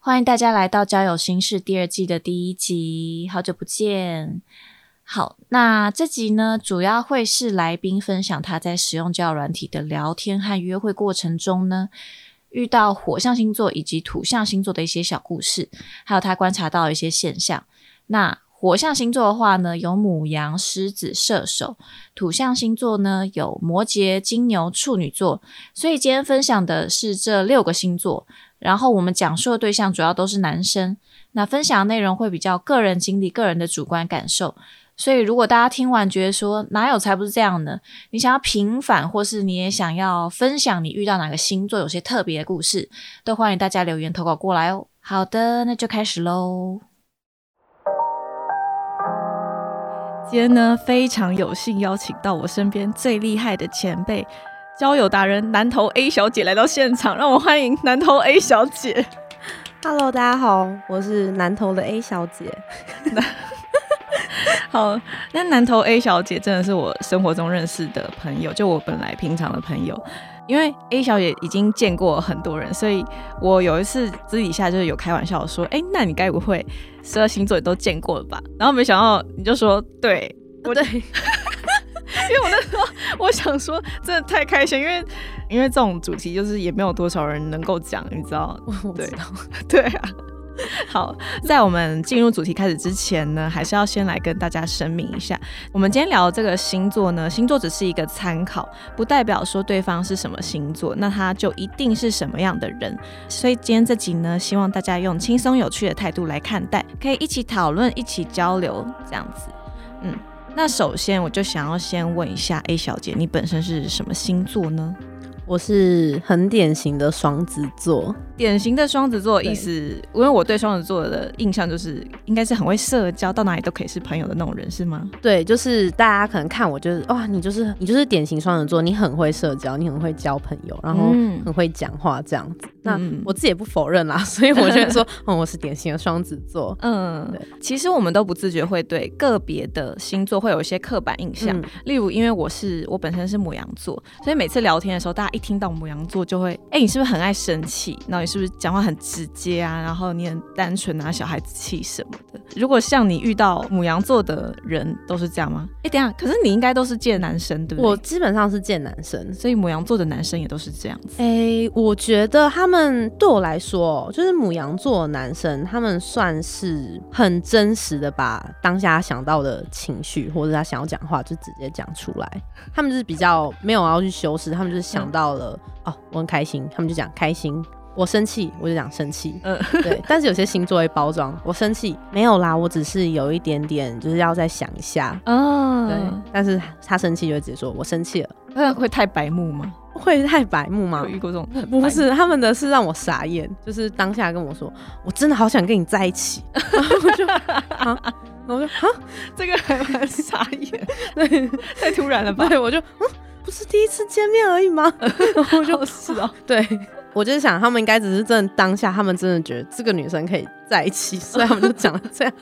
欢迎大家来到交友心事第二季的第一集，好久不见。好，那这集呢，主要会是来宾分享他在使用交友软体的聊天和约会过程中呢，遇到火象星座以及土象星座的一些小故事，还有他观察到一些现象。那火象星座的话呢，有母羊、狮子、射手；土象星座呢，有摩羯、金牛、处女座。所以今天分享的是这六个星座，然后我们讲述的对象主要都是男生。那分享的内容会比较个人经历、个人的主观感受。所以如果大家听完觉得说哪有才不是这样呢？你想要平反，或是你也想要分享你遇到哪个星座有些特别的故事，都欢迎大家留言投稿过来哦。好的，那就开始喽。今天呢，非常有幸邀请到我身边最厉害的前辈交友达人南投 A 小姐来到现场，让我欢迎南投 A 小姐。Hello，大家好，我是南投的 A 小姐。好，那南投 A 小姐真的是我生活中认识的朋友，就我本来平常的朋友。因为 A 小姐已经见过很多人，所以我有一次私底下就是有开玩笑说：“哎，那你该不会十二星座也都见过了吧？”然后没想到你就说：“对，我对，因为我那时候我想说，真的太开心，因为因为这种主题就是也没有多少人能够讲，你知道？我知道，对啊。好，在我们进入主题开始之前呢，还是要先来跟大家声明一下，我们今天聊的这个星座呢，星座只是一个参考，不代表说对方是什么星座，那他就一定是什么样的人。所以今天这集呢，希望大家用轻松有趣的态度来看待，可以一起讨论、一起交流这样子。嗯，那首先我就想要先问一下 A 小姐，你本身是什么星座呢？我是很典型的双子座，典型的双子座意思，因为我对双子座的印象就是应该是很会社交，到哪里都可以是朋友的那种人，是吗？对，就是大家可能看我就是哇，你就是你就是典型双子座，你很会社交，你很会交朋友，然后很会讲话这样子。那我自己也不否认啦，所以我觉得说，嗯，我是典型的双子座。嗯，对。其实我们都不自觉会对个别的星座会有一些刻板印象，例如因为我是我本身是母羊座，所以每次聊天的时候，大家一听到母羊座就会，哎，你是不是很爱生气？然后你是不是讲话很直接啊？然后你很单纯啊，小孩子气什么的。如果像你遇到母羊座的人都是这样吗？哎，等下，可是你应该都是见男生对不对？我基本上是见男生，所以母羊座的男生也都是这样子。哎，我觉得他们。对我来说，就是母羊座的男生，他们算是很真实的把当下想到的情绪，或者他想要讲话就直接讲出来。他们就是比较没有要去修饰，他们就是想到了哦，我很开心，他们就讲开心。我生气，我就讲生气。嗯，对。但是有些星座会包装，我生气没有啦，我只是有一点点，就是要再想一下。哦，对。但是他生气就会直接说我生气了。那会太白目吗？会太白目吗？有遇过这种？不是，他们的是让我傻眼，就是当下跟我说，我真的好想跟你在一起。然后我就啊，我就啊，这个还蛮傻眼，对，太突然了吧？对，我就嗯，不是第一次见面而已吗？我就是哦，对。我就是想，他们应该只是真的当下，他们真的觉得这个女生可以在一起，所以他们就讲了这样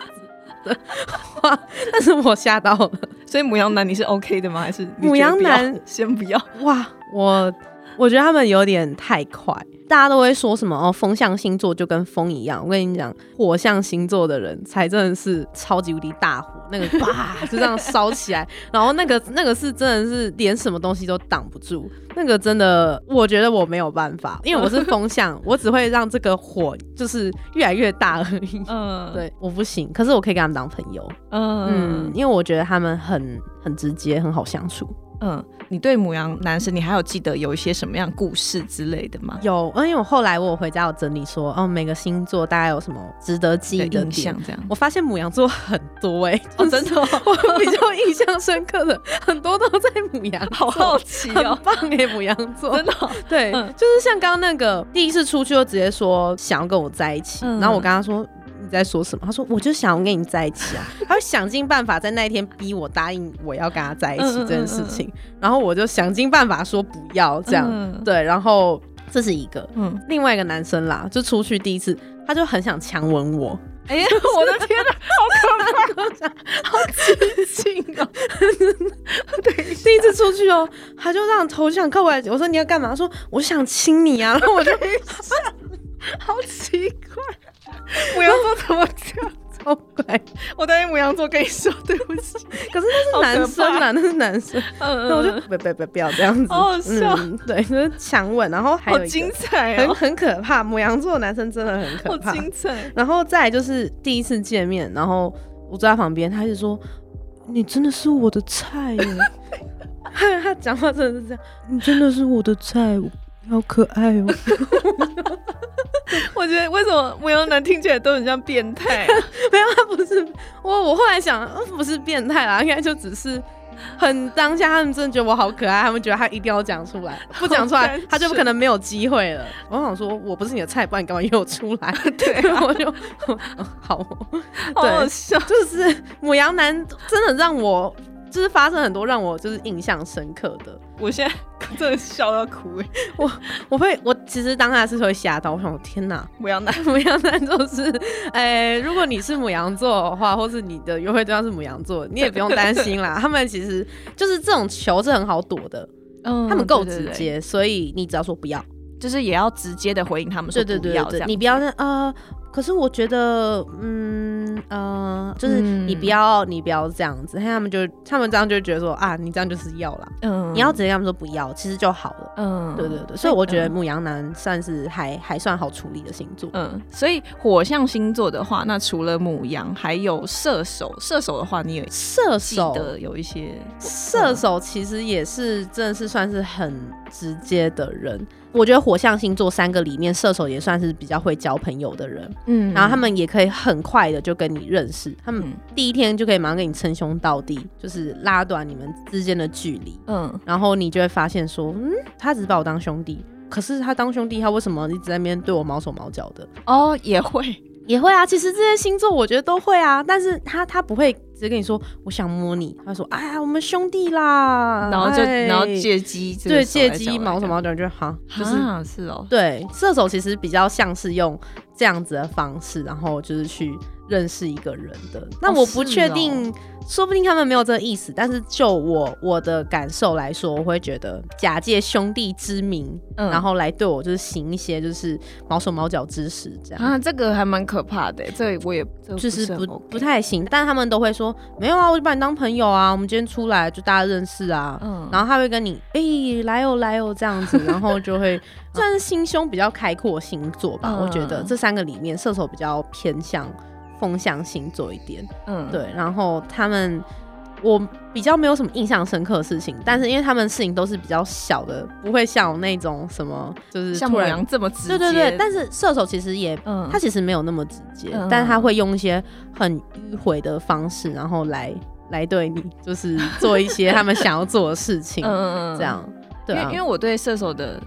子的话。但是我吓到了，所以母羊男你是 OK 的吗？还是母羊男先不要？哇，我我觉得他们有点太快。大家都会说什么哦？风象星座就跟风一样。我跟你讲，火象星座的人才真的是超级无敌大火，那个哇就这样烧起来，然后那个那个是真的是连什么东西都挡不住。那个真的，我觉得我没有办法，因为我是风象，我只会让这个火就是越来越大而已。嗯，对，我不行。可是我可以跟他们当朋友。嗯，因为我觉得他们很很直接，很好相处。嗯，你对母羊男生，你还有记得有一些什么样故事之类的吗？有，因为我后来我回家有整理说，哦，每个星座大概有什么值得记忆的印象，这样。我发现母羊座很多哎，哦，真的，我比较印象深刻的很多都在母羊，好好奇哦，很棒哎，母羊座，真的，对，就是像刚刚那个第一次出去就直接说想要跟我在一起，然后我跟他说。你在说什么？他说我就想要跟你在一起啊，他会想尽办法在那一天逼我答应我要跟他在一起这件事情，然后我就想尽办法说不要这样，对，然后这是一个，嗯，另外一个男生啦，就出去第一次，他就很想强吻我。哎呀，我的天哪，好可怕，好激情哦！对，第一次出去哦，他就让头想靠过来，我说你要干嘛？他说我想亲你啊，然后我就 好奇怪，母羊座怎么这样？超乖，我担心母羊座跟你说对不起，可是那是男生啊，那是男生，那我就别别别不要这样子，好笑，对，就是强吻，然后还有精彩，很很可怕，母羊座的男生真的很可怕，精彩。然后再就是第一次见面，然后我坐在旁边，他就说你真的是我的菜耶，他讲话真的是这样，你真的是我的菜。好可爱哦！我觉得为什么牧羊男听起来都很像变态？没有，他不是我。我后来想，不是变态啦，应该就只是很当下，他们真的觉得我好可爱，他们觉得他一定要讲出来，不讲出来他就不可能没有机会了。我想说，我不是你的菜，不然你干嘛约我出来？对，我就好，好笑，就是母羊男真的让我。就是发生很多让我就是印象深刻的，我现在 真的笑到哭 哎！我我会我其实当下是会吓到，我想天哪，母羊男 母羊男就是，哎，如果你是母羊座的话，或是你的约会对象是母羊座，你也不用担心啦。他们其实就是这种球是很好躲的，嗯，他们够直接，所以你只要说不要，就是也要直接的回应他们说不要，你不要呃。可是我觉得，嗯呃，就是你不要，你不要这样子，他们就他们这样就觉得说啊，你这样就是要了，嗯，你要直接跟他们说不要，其实就好了，嗯，对对对，所以我觉得母羊男算是还还算好处理的星座，嗯，所以火象星座的话，那除了母羊，还有射手，射手的话，你有射手的有一些射手，其实也是真的是算是很直接的人。我觉得火象星座三个里面，射手也算是比较会交朋友的人，嗯，然后他们也可以很快的就跟你认识，他们第一天就可以马上跟你称兄道弟，就是拉短你们之间的距离，嗯，然后你就会发现说，嗯，他只是把我当兄弟，可是他当兄弟，他为什么一直在那边对我毛手毛脚的？哦，也会。也会啊，其实这些星座我觉得都会啊，但是他他不会直接跟你说我想摸你，他说哎呀我们兄弟啦，然后就然后借机对借机毛什么的就好，就是是哦，对射手其实比较像是用这样子的方式，然后就是去。认识一个人的，那我不确定，说不定他们没有这个意思。但是就我我的感受来说，我会觉得假借兄弟之名，嗯然后来对我就是行一些就是毛手毛脚之事，这样啊，这个还蛮可怕的。这我也就是不不太行。但他们都会说没有啊，我就把你当朋友啊，我们今天出来就大家认识啊。嗯，然后他会跟你哎来哦来哦这样子，然后就会算是心胸比较开阔星座吧。我觉得这三个里面，射手比较偏向。风象星座一点，嗯，对，然后他们我比较没有什么印象深刻的事情，但是因为他们事情都是比较小的，不会像那种什么就是像母羊这么直接，对对对。但是射手其实也，嗯，他其实没有那么直接，但是他会用一些很迂回的方式，然后来来对你，就是做一些他们想要做的事情，嗯嗯嗯，这样，对，因为我对射手的。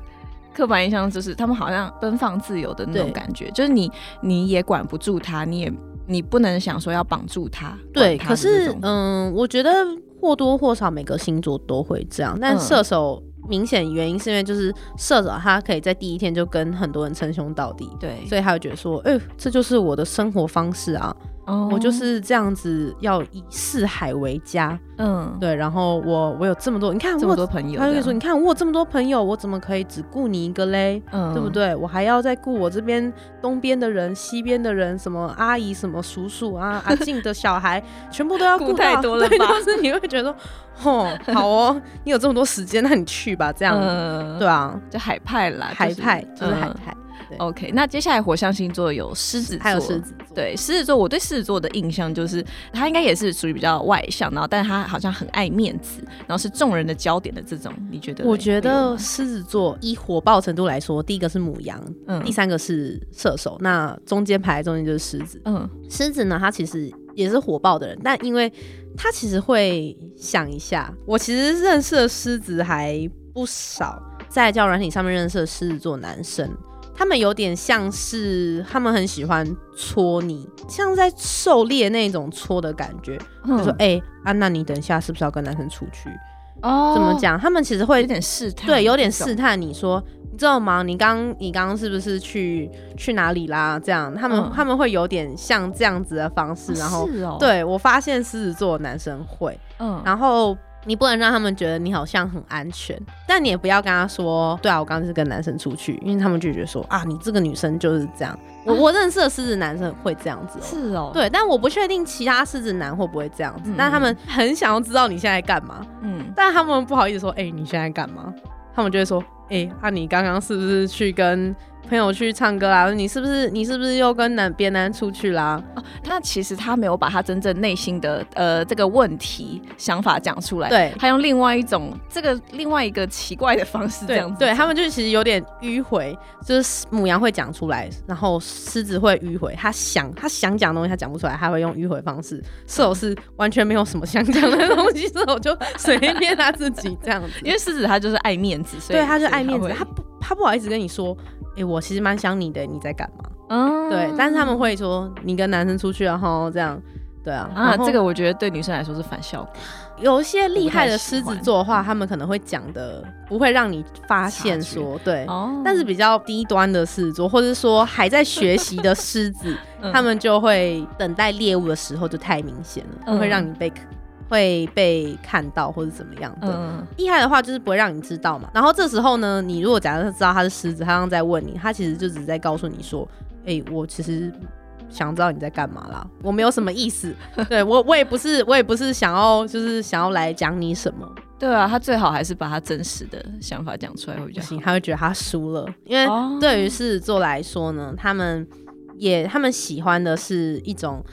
刻板印象就是他们好像奔放自由的那种感觉，就是你你也管不住他，你也你不能想说要绑住他。对，可是嗯，我觉得或多或少每个星座都会这样，但射手明显原因是因为就是射手他可以在第一天就跟很多人称兄道弟，对，所以他就觉得说，哎，这就是我的生活方式啊。我就是这样子，要以四海为家。嗯，对。然后我我有这么多，你看这么多朋友，他就说，你看我有这么多朋友，我怎么可以只顾你一个嘞？嗯，对不对？我还要再顾我这边东边的人、西边的人，什么阿姨、什么叔叔啊、阿静的小孩，全部都要顾太多了吧？是 你会觉得，哦，好哦，你有这么多时间，那你去吧，这样，对啊，就海派啦，海派就是海派。OK，那接下来火象星座有狮子座，还有狮子座。对，狮子座，我对狮子座的印象就是他应该也是属于比较外向，然后但是他好像很爱面子，然后是众人的焦点的这种。你觉得？我觉得狮子座以火爆程度来说，第一个是母羊，嗯，第三个是射手，那中间排在中间就是狮子。嗯，狮子呢，他其实也是火爆的人，但因为他其实会想一下，我其实认识的狮子还不少，在教软体上面认识的狮子座男生。他们有点像是他们很喜欢搓你，像在狩猎那种搓的感觉。就说：“哎、啊，娜你等一下是不是要跟男生出去？”哦怎么？讲？他们其实会有点试探，对，有点试探你说，你知道吗？你刚你刚刚是不是去去哪里啦？这样，他们、嗯他们会有点像这样子的方式，然后、是哦，，对我发现狮子座的男生会，嗯，然后你不能让他们觉得你好像很安全，但你也不要跟他说，对啊，我刚刚是跟男生出去，因为他们就觉得说啊，你这个女生就是这样。我我认识的狮子男生会这样子哦、是哦，，对，但我不确定其他狮子男会不会这样子，嗯但他们很想要知道你现在干嘛。嗯，但他们不好意思说，哎、你现在干嘛？他们就会说，哎、啊，你刚刚是不是去跟朋友去唱歌啦？你是不是你是不是又跟男别男出去啦？那其实他没有把他真正内心的呃这个问题想法讲出来，对他用另外一种这个另外一个奇怪的方式这样子，对，他们就其实有点迂回，就是母羊会讲出来，然后狮子会迂回。他想他想讲的东西，他讲不出来，他会用迂回方式。射手是完全没有什么想讲的东西，射手就随便他自己这样子。因为狮子他就是爱面子，所以对，他就爱面子，他不他不好意思跟你说，哎、我其实蛮想你的，你在干嘛？会嗯对，但是他们会说你跟男生出去然后这样，对啊，啊，这个我觉得对女生来说是反效果，有一些厉害的狮子座的话，他们可能会讲的不会让你发现说对。哦但是比较低端的狮子座，或者说还在学习的狮子，嗯他们就会等待猎物的时候就太明显了，嗯会让你被会被看到或者怎么样的。嗯厉害的话就是不会让你知道嘛。然后这时候呢，你如果假设知道他是狮子，他刚刚在问你，他其实就只是在告诉你说，哎、我其实想知道你在干嘛啦，我没有什么意思，对我我也不是我也不是想要就是想要来讲你什么，对啊，他最好还是把他真实的想法讲出来会比较行，他会觉得他输了，因为哦。对于狮子座来说呢，他们也他们喜欢的是一种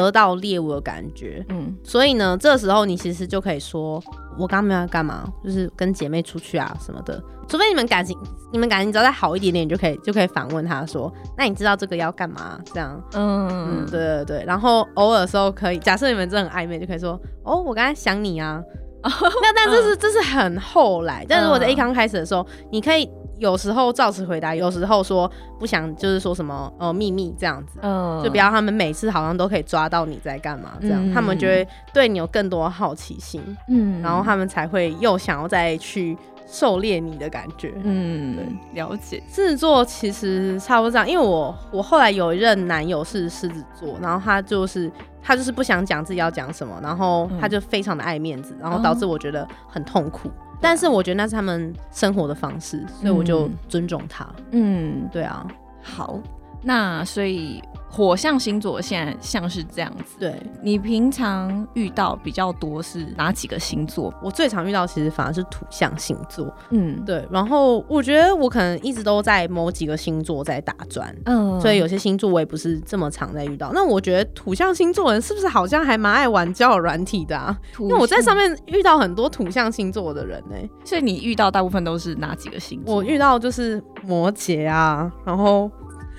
得到猎物的感觉，嗯所以呢，这时候你其实就可以说，我刚刚没有要干嘛，就是跟姐妹出去啊什么的。除非你们感情，你们感情只要再好一点点，你就可以就可以反问他说，那你知道这个要干嘛？这样，嗯，嗯对对对。然后偶尔的时候可以，假设你们真的很暧昧，就可以说，哦，我刚才想你啊。那但这是这是很后来，但如果在一刚开始的时候，你可以有时候照实回答，有时候说不想，就是说什么呃秘密这样子。嗯就不要他们每次好像都可以抓到你在干嘛，这样、嗯他们就会对你有更多好奇心，嗯然后他们才会又想要再去狩猎你的感觉。嗯对了解狮子座其实差不多这样，因为我我后来有一任男友是狮子座，然后他就是他就是不想讲自己要讲什么，然后他就非常的爱面子，然后导致我觉得很痛苦。但是我觉得那是他们生活的方式，所以我就嗯。尊重他。嗯。对啊，好，那所以火象星座现在像是这样子。对你平常遇到比较多是哪几个星座？我最常遇到其实反而是土象星座。嗯对，然后我觉得我可能一直都在某几个星座在打转。嗯所以有些星座我也不是这么常在遇到。那我觉得土象星座人是不是好像还蛮爱玩交友软体的啊？因因为我在上，面遇到很多土象星座的人呢、所以你遇到大部分都是哪几个星座？我遇到就是摩羯啊，然后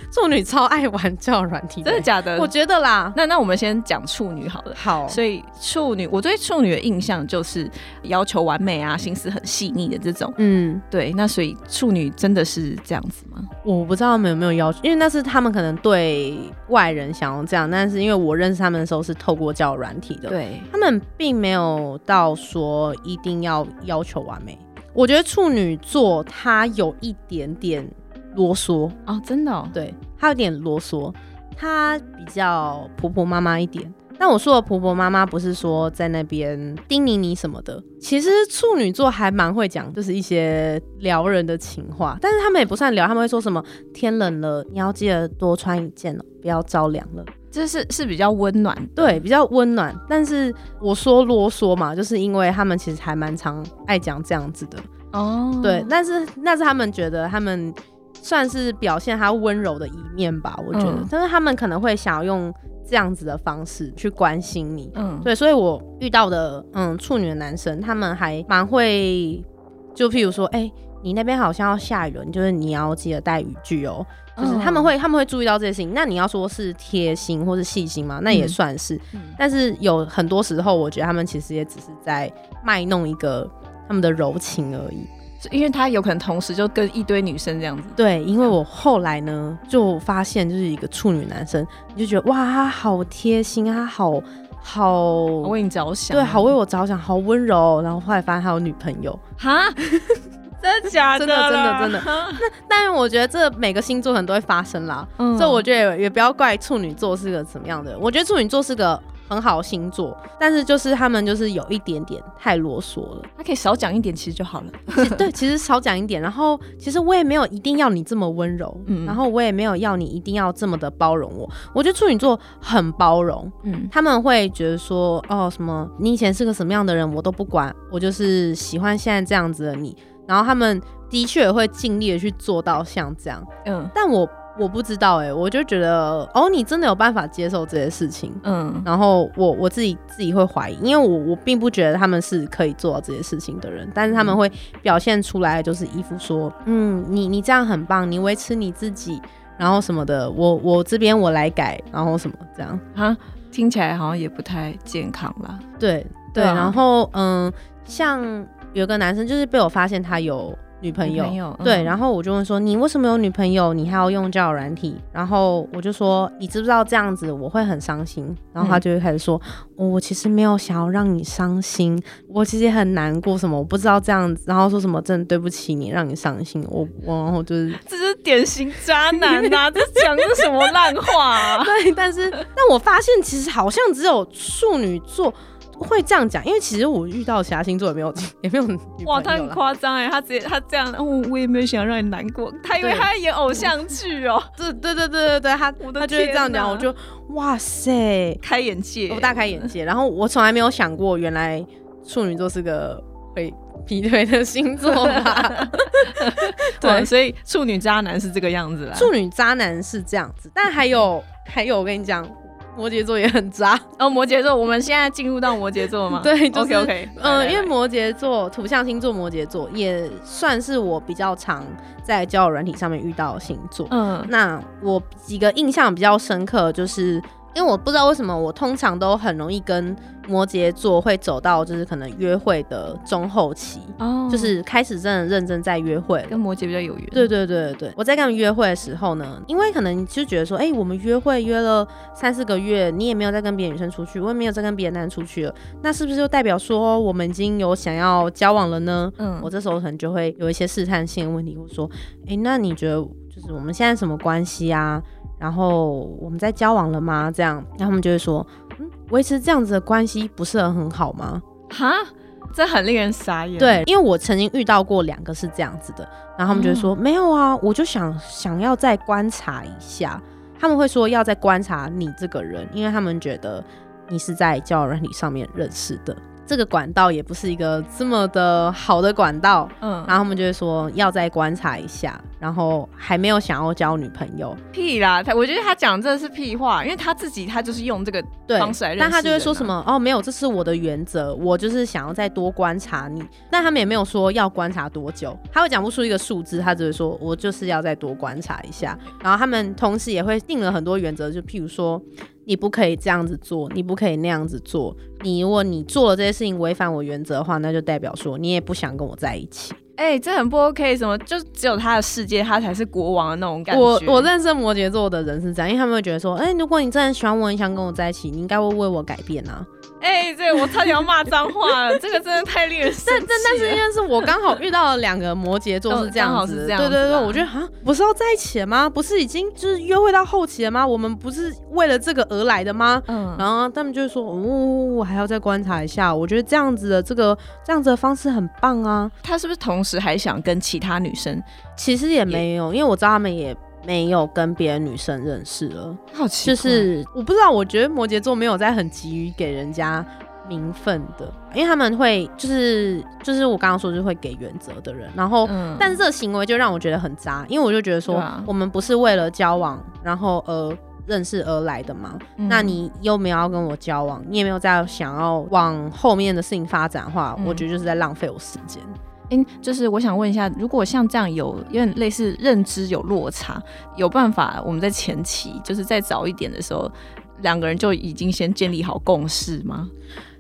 处女超爱玩交友软体的、真的假的？我觉得啦，那那我们先讲处女好了。好，所以处女，我对处女的印象就是要求完美啊，心思很细腻的这种。嗯，对，那所以处女真的是这样子吗？我不知道他们有没有要求，因为那是他们可能对外人想要这样，但是因为我认识他们的时候是透过交友软体的，对，他们并没有到说一定要要求完美。我觉得处女座他有一点点啰嗦，哦，真的、哦，对他有点啰嗦，他比较婆婆妈妈一点。但我说的婆婆妈妈不是说在那边叮咛你什么的，其实处女座还蛮会讲，就是一些撩人的情话，但是他们也不算撩，他们会说什么天冷了，你要记得多穿一件哦，不要着凉了。这是是比较温暖，对，比较温暖。但是我说啰嗦嘛，就是因为他们其实还蛮常爱讲这样子的。哦，对，但是那是他们觉得他们算是表现他温柔的一面吧，我觉得。嗯但是他们可能会想要用这样子的方式去关心你。嗯，对，所以我遇到的嗯处女的男生，他们还蛮会，就譬如说，哎、你那边好像要下雨了，你就是你要记得带雨具哦。就是他们嗯会他们会注意到这些事情。那你要说是贴心或是细心嘛，那也嗯算是。嗯但是有很多时候，我觉得他们其实也只是在卖弄一个他们的柔情而已。因为他有可能同时就跟一堆女生这样子。对，因为我后来呢就发现，就是一个处女男生，你就觉得哇，他好贴心啊，好好为你着想，对，好为我着想，好温柔。然后后来发现他有女朋友，哈，真的假的？真的真的真的。那但是我觉得这每个星座可能都会发生啦，所以我觉得也不要怪处女座是个怎么样的。我觉得处女座是个。很好星座，但是就是他们就是有一点点太啰嗦了，他可以少讲一点，其实就好了。对，其实少讲一点，然后其实我也没有一定要你这么温柔，嗯，然后我也没有要你一定要这么的包容我。我觉得处女座很包容，嗯，他们会觉得说，哦，什么你以前是个什么样的人，我都不管，我就是喜欢现在这样子的你。然后他们的确会尽力的去做到像这样，嗯，但我。我不知道哎，我就觉得哦，你真的有办法接受这些事情，嗯，然后我我自己自己会怀疑，因为我我并不觉得他们是可以做到这些事情的人，但是他们会表现出来就是一副说，嗯，你你这样很棒，你维持你自己，然后什么的，我我这边我来改，然后什么这样啊，听起来好像也不太健康啦。对对，然后嗯，像有个男生就是被我发现他有。女朋友对，然后我就问说你为什么有女朋友？你还要用交友软体？然后我就说你知不知道这样子我会很伤心？然后他就会开始说，我其实没有想要让你伤心，我其实也很难过什么，我不知道这样子，然后说什么真的对不起你，让你伤心。我我然后就是 这是典型渣男呐，这讲的什么烂话？对，但是但我发现其实好像只有处女座。会这样讲，因为其实我遇到其他星座也没有也没有哇，他很夸张哎，他直接他这样，我我也没有想让你难过，他以为他演偶像剧哦，对对对对对对，他他就是这样讲，我就哇塞，开眼界，我大开眼界，然后我从来没有想过，原来处女座是个会劈腿的星座吧？对，所以处女渣男是这个样子啦，处女渣男是这样子，但还有还有，我跟你讲。摩羯座也很渣哦，摩羯座，我们现在进入到摩羯座吗？对，OK OK，嗯，因为摩羯座土象星座，摩羯座也算是我比较常在交友软体上面遇到的星座。嗯，那我几个印象比较深刻就是。因为我不知道为什么，我通常都很容易跟摩羯座会走到就是可能约会的中后期，哦，就是开始真的认真在约会，跟摩羯比较有缘。对对对对对，我在跟他们约会的时候呢，因为可能就觉得说，哎，我们约会约了三四个月，你也没有再跟别的女生出去，我也没有再跟别的男生出去了，那是不是就代表说我们已经有想要交往了呢？嗯，我这时候可能就会有一些试探性的问题，我说，哎，那你觉得就是我们现在什么关系啊？然后我们在交往了吗？这样，然后他们就会说，嗯，维持这样子的关系不是很好吗？哈，这很令人傻眼。对，因为我曾经遇到过两个是这样子的，然后他们就会说，没有啊，我就想想要再观察一下。他们会说要再观察你这个人，因为他们觉得你是在交友软体上面认识的。这个管道也不是一个这么的好的管道，嗯，然后他们就会说要再观察一下，然后还没有想要交女朋友，屁啦！他我觉得他讲这是屁话，因为他自己他就是用这个方式来认识，但他就会说什么哦，没有，这是我的原则，我就是想要再多观察你。但他们也没有说要观察多久，他会讲不出一个数字，他只会说我就是要再多观察一下。然后他们同时也会定了很多原则，就譬如说。你不可以这样子做，你不可以那样子做。你如果你做了这些事情违反我原则的话，那就代表说你也不想跟我在一起。哎，这很不 OK，什么就只有他的世界，他才是国王的那种感觉。我我认识摩羯座的人是这样，因为他们会觉得说，哎，如果你真的喜欢我，你想跟我在一起，你应该会为我改变啊。哎，对我差点要骂脏话了，这个真的太令人但但但是因为是我刚好遇到了两个摩羯座是这样子，对对对，我觉得啊，不是要在一起了吗？不是已经就是约会到后期了吗？我们不是为了这个而来的吗？嗯，然后他们就说，哦，我还要再观察一下，我觉得这样子的这个这样子的方式很棒啊。他是不是同时还想跟其他女生？其实也没有，因为我知道他们也。没有跟别的女生认识了，好奇就是我不知道，我觉得摩羯座没有在很急于给人家名分的，因为他们会就是就是我刚刚说就是会给原则的人，然后但是这个行为就让我觉得很渣，因为我就觉得说我们不是为了交往然后而认识而来的嘛，那你又没有要跟我交往，你也没有在想要往后面的事情发展的话，我觉得就是在浪费我时间。哎，就是我想问一下，如果像这样有有点类似认知有落差，有办法我们在前期就是再早一点的时候，两个人就已经先建立好共识吗？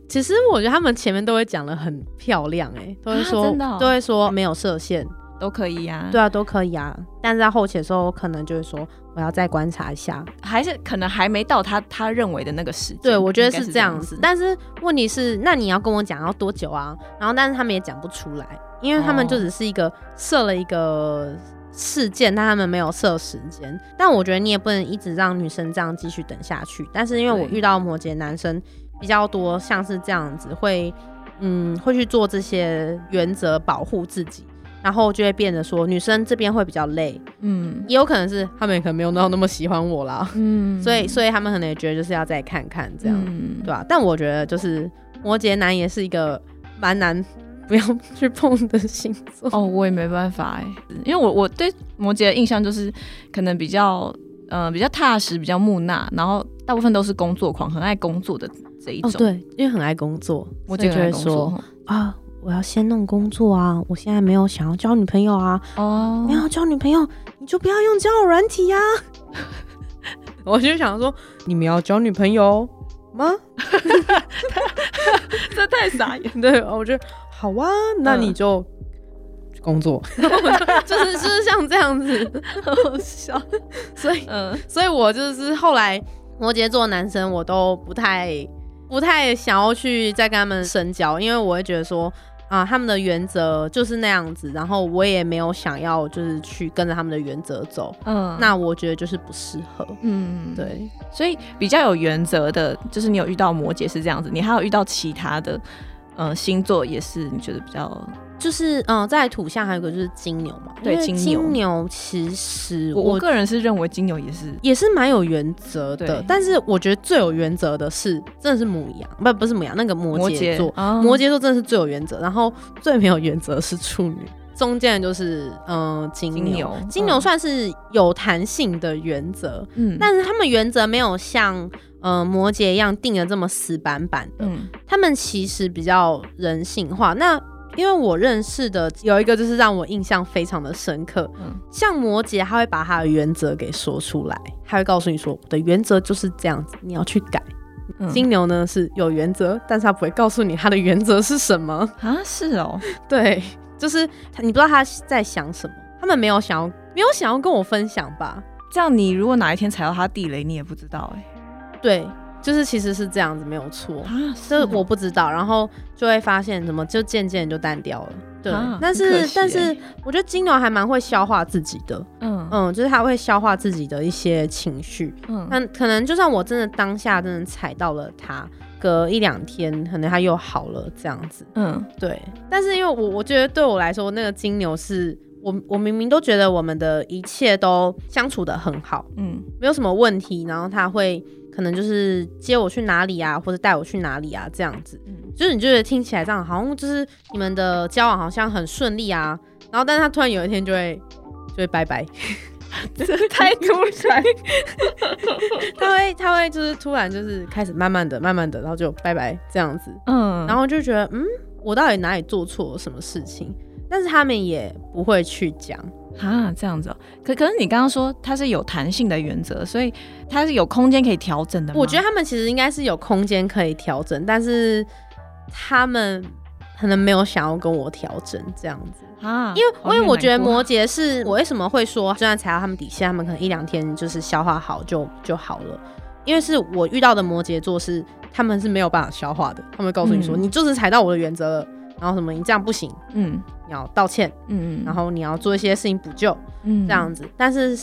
其实我觉得他们前面都会讲的很漂亮、哎，都会啊说，都会说没有设限，都可以呀、对啊，都可以啊。但是在后期的时候，我可能就是说我要再观察一下。还是可能还没到他他认为的那个时间。对，我觉得是是这样子。但是问题是，那你要跟我讲要多久啊？然后，但是他们也讲不出来，因为他们就哦只是一个设了一个事件，但他们没有设时间。但我觉得你也不能一直让女生这样继续等下去。但是因为我遇到摩羯男生比较多，像是这样子会，嗯，会去做这些原则保护自己。然后就会变得说，女生这边会比较累，嗯。也有可能是他们也可能没有到那么喜欢我啦，嗯。所以所以他们可能也觉得就是要再看看这样。嗯。对吧、但我觉得就是摩羯男也是一个蛮难不要去碰的星座。哦，我也没办法哎，因为我我对摩羯的印象就是可能比较呃比较踏实，比较木讷，然后大部分都是工作狂，很爱工作的这一种。哦，，对，因为很爱工作，摩羯就会说啊，我要先弄工作啊，我现在没有想要交女朋友啊，哦没有交女朋友你就不要用交友软体呀、我就想说，你们要交女朋友吗？这太傻眼。对，我就好啊，那你就。工作 就是就是像这样子，好笑。所以嗯所以我就是后来摩羯座的男生，我都不太不太想要去再跟他们深交，因为我会觉得说啊，他们的原则就是那样子，然后我也没有想要就是去跟着他们的原则走，嗯。那我觉得就是不适合。嗯，对，所以比较有原则的，就是你有遇到摩羯是这样子，你还有遇到其他的，呃，星座也是你觉得比较，就是嗯，在土象还有一个就是金牛嘛，对金牛金牛其实我个人是认为金牛也是，也是蛮有原则的，但是我觉得最有原则的是真的是母羊，不不是母羊，那个摩摩羯座，哦摩羯座真的是最有原则，然后最没有原则是处女，中间的就是嗯、呃金牛，金牛，金牛算是有弹性的原则，嗯，但是他们原则没有像呃摩羯一样定的这么死板板的，嗯他们其实比较人性化。那因为我认识的有一个就是让我印象非常的深刻，嗯像摩羯他会把他的原则给说出来，他会告诉你说我的原则就是这样子，你要去改。嗯金牛呢是有原则，但是他不会告诉你他的原则是什么。啊是哦，对，就是他你不知道他在想什么，他们没有想要没有想要跟我分享吧？这样你如果哪一天踩到他地雷，你也不知道哎、对，就是其实是这样子，没有错。啊，这哦。我不知道，然后就会发现怎么就渐渐就淡掉了。对，啊但是但是欸我觉得金牛还蛮会消化自己的，嗯。嗯，就是他会消化自己的一些情绪。嗯。那可能就算我真的当下真的踩到了他，隔一两天可能他又好了这样子。嗯。对，但是因为我我觉得对我来说，那个金牛是我我明明都觉得我们的一切都相处的很好，嗯。没有什么问题，然后他会可能就是接我去哪里啊，或者带我去哪里啊这样子，嗯。就是你觉得听起来这样好像就是你们的交往好像很顺利啊，然后但是他突然有一天就会就会拜拜，这 太突然，他会他会就是突然就是开始慢慢的慢慢的，然后就拜拜这样子，嗯，然后就觉得嗯，我到底哪里做错了什么事情？但是他们也不会去讲，啊，这样子哦。可可是你刚刚说它是有弹性的原则，所以它是有空间可以调整的。我觉得他们其实应该是有空间可以调整，但是他们可能没有想要跟我调整这样子。啊，因为哦因为我觉得摩羯是我为什么会说，就算踩到他们底线，他们可能一两天就是消化好就就好了。因为是我遇到的摩羯座是他们是没有办法消化的，他们会告诉你说，嗯你就是踩到我的原则了，然后什么你这样不行，嗯你要道歉，嗯，然后你要做一些事情补救，嗯这样子。但是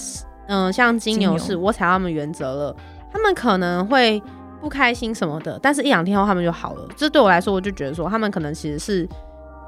嗯、像金牛是我踩到他们原则了，他们可能会不开心什么的，但是一两天后他们就好了。这对我来说，我就觉得说他们可能其实是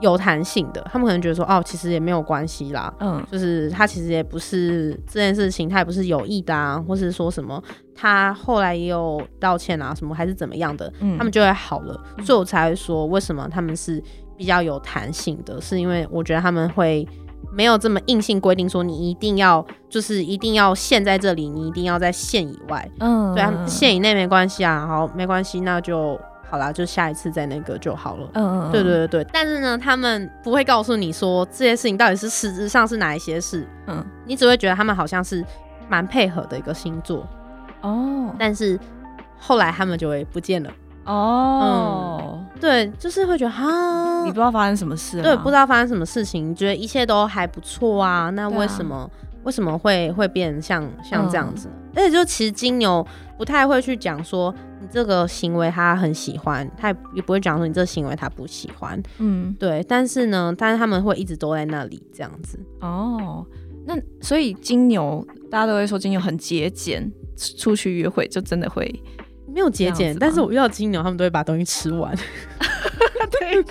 有弹性的，他们可能觉得说哦，其实也没有关系啦。嗯就是他其实也不是这件事情，他也不是有意的啊，或是说什么他后来也有道歉啊，什么还是怎么样的，嗯，他们就会好了。所以我才会说，为什么他们是比较有弹性的，是因为我觉得他们会没有这么硬性规定说你一定要就是一定要限在这里，你一定要在线以外。嗯对啊，线以内没关系啊，好没关系，那就好啦，就下一次再那个就好了。嗯嗯对对对对，但是呢，他们不会告诉你说这些事情到底是实质上是哪一些事，嗯你只会觉得他们好像是蛮配合的一个星座，哦但是后来他们就会不见了。哦，对，就是会觉得哈，你不知道发生什么事，对，不知道发生什么事情，你觉得一切都还不错啊，那为什么、为什么会会变像像这样嗯。子呢？而且就其实金牛不太会去讲说你这个行为他很喜欢，他也也不会讲说你这个行为他不喜欢，嗯，对，但是呢，但是他们会一直都在那里这样子。哦，那所以金牛大家都会说金牛很节俭，出去约会就真的会，没有节俭，但是我遇到金牛，他们都会把东西吃完，对，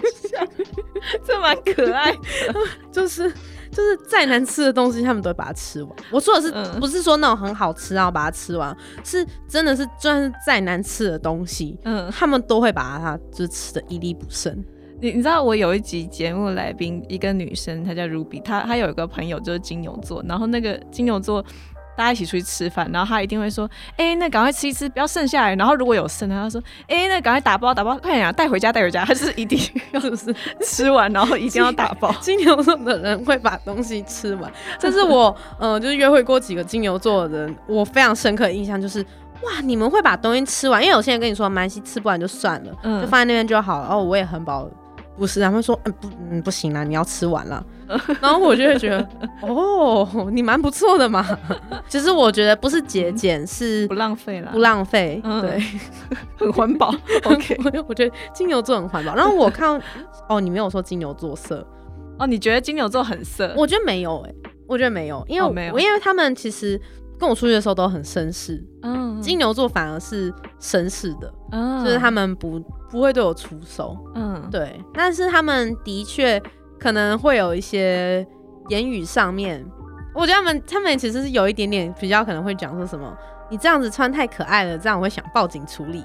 这蛮可爱的，就是就是再难吃的东西，他们都会把它吃完。我说的是、嗯。不是说那种很好吃然后把它吃完，是真的是就算是再难吃的东西，嗯，他们都会把它就是吃的一粒不剩。你你知道我有一集节目来宾，一个女生，她叫 Ruby，她她有一个朋友就是金牛座，然后那个金牛座大家一起出去吃饭，然后他一定会说，哎、那赶快吃一吃，不要剩下来。然后如果有剩，他就说，哎、那赶快打包打包，快点啊，带回家带回家。他是一定要是？吃完，然后一定要 打包。金牛座的人会把东西吃完，这是我 呃，就是约会过几个金牛座的人，我非常深刻的印象就是，哇，你们会把东西吃完，因为有些人跟你说，蛮西吃不完就算了，嗯就放在那边就好了。哦，我也很饱。不是，他们说，嗯，不，嗯，不行啦，你要吃完了。然后我就会觉得，哦，你蛮不错的嘛。其实我觉得不是节俭，是不浪费啦，不浪费。嗯对，很环保。OK，我我觉得金牛座很环保。然后我看，哦，你没有说金牛座色，哦，你觉得金牛座很色？我觉得没有哎、我觉得没有，因为没有因为他们其实跟我出去的时候都很绅士，嗯金牛座反而是绅士的，嗯就是他们不不会对我出手，嗯对，但是他们的确可能会有一些言语上面，我觉得他们他们其实是有一点点比较可能会讲说什么。你这样子穿太可爱了，这样我会想报警处理。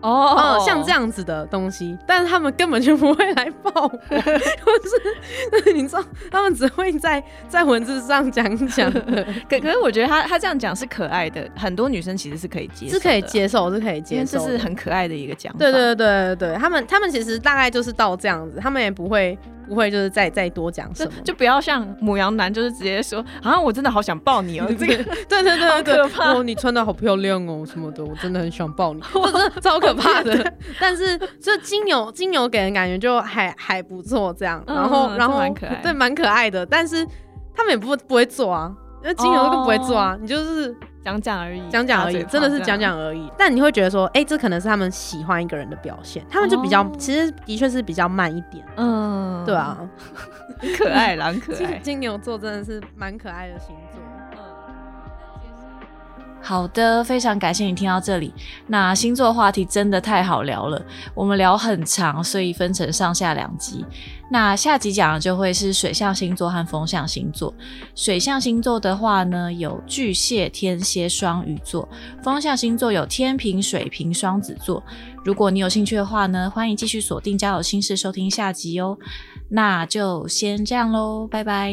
哦哦，像这样子的东西，但是他们根本就不会来报我，就是你知道，他们只会在在文字上讲讲，可可是我觉得他他这样讲是可爱的，很多女生其实是可以接受，是可以接受，是可以接受这，是很可爱的一个讲法。对对对对对，他们他们其实大概就是到这样子，他们也不会不会就是再再多讲什就么，就不要像母羊男，就是直接说啊，我真的好想抱你哦，这个对对对好对对，可怕哦，你穿的好漂亮哦什么的，我真的很想抱你，我真的超可怕的。但是就金牛金牛给人感觉就还还不错这样，然后嗯然后对蛮可爱的，但是他们也不不会做啊。因为金牛更不会做啊，哦你就是讲讲而已，讲讲而已，真的是讲讲而已。但你会觉得说，哎、这可能是他们喜欢一个人的表现，他们就比较，哦其实的确是比较慢一点，嗯，对，啊。很 可爱啦，很可金爱。金牛座真的是蛮可爱的星座。好的，非常感谢你听到这里。那星座话题真的太好聊了，我们聊很长，所以分成上下两集。那下集讲的就会是水象星座和风象星座。水象星座的话呢，有巨蟹、天蝎、双鱼座；风象星座有天平、水瓶、双子座。如果你有兴趣的话呢，欢迎继续锁定家有心事收听下集哦。那就先这样喽，拜拜。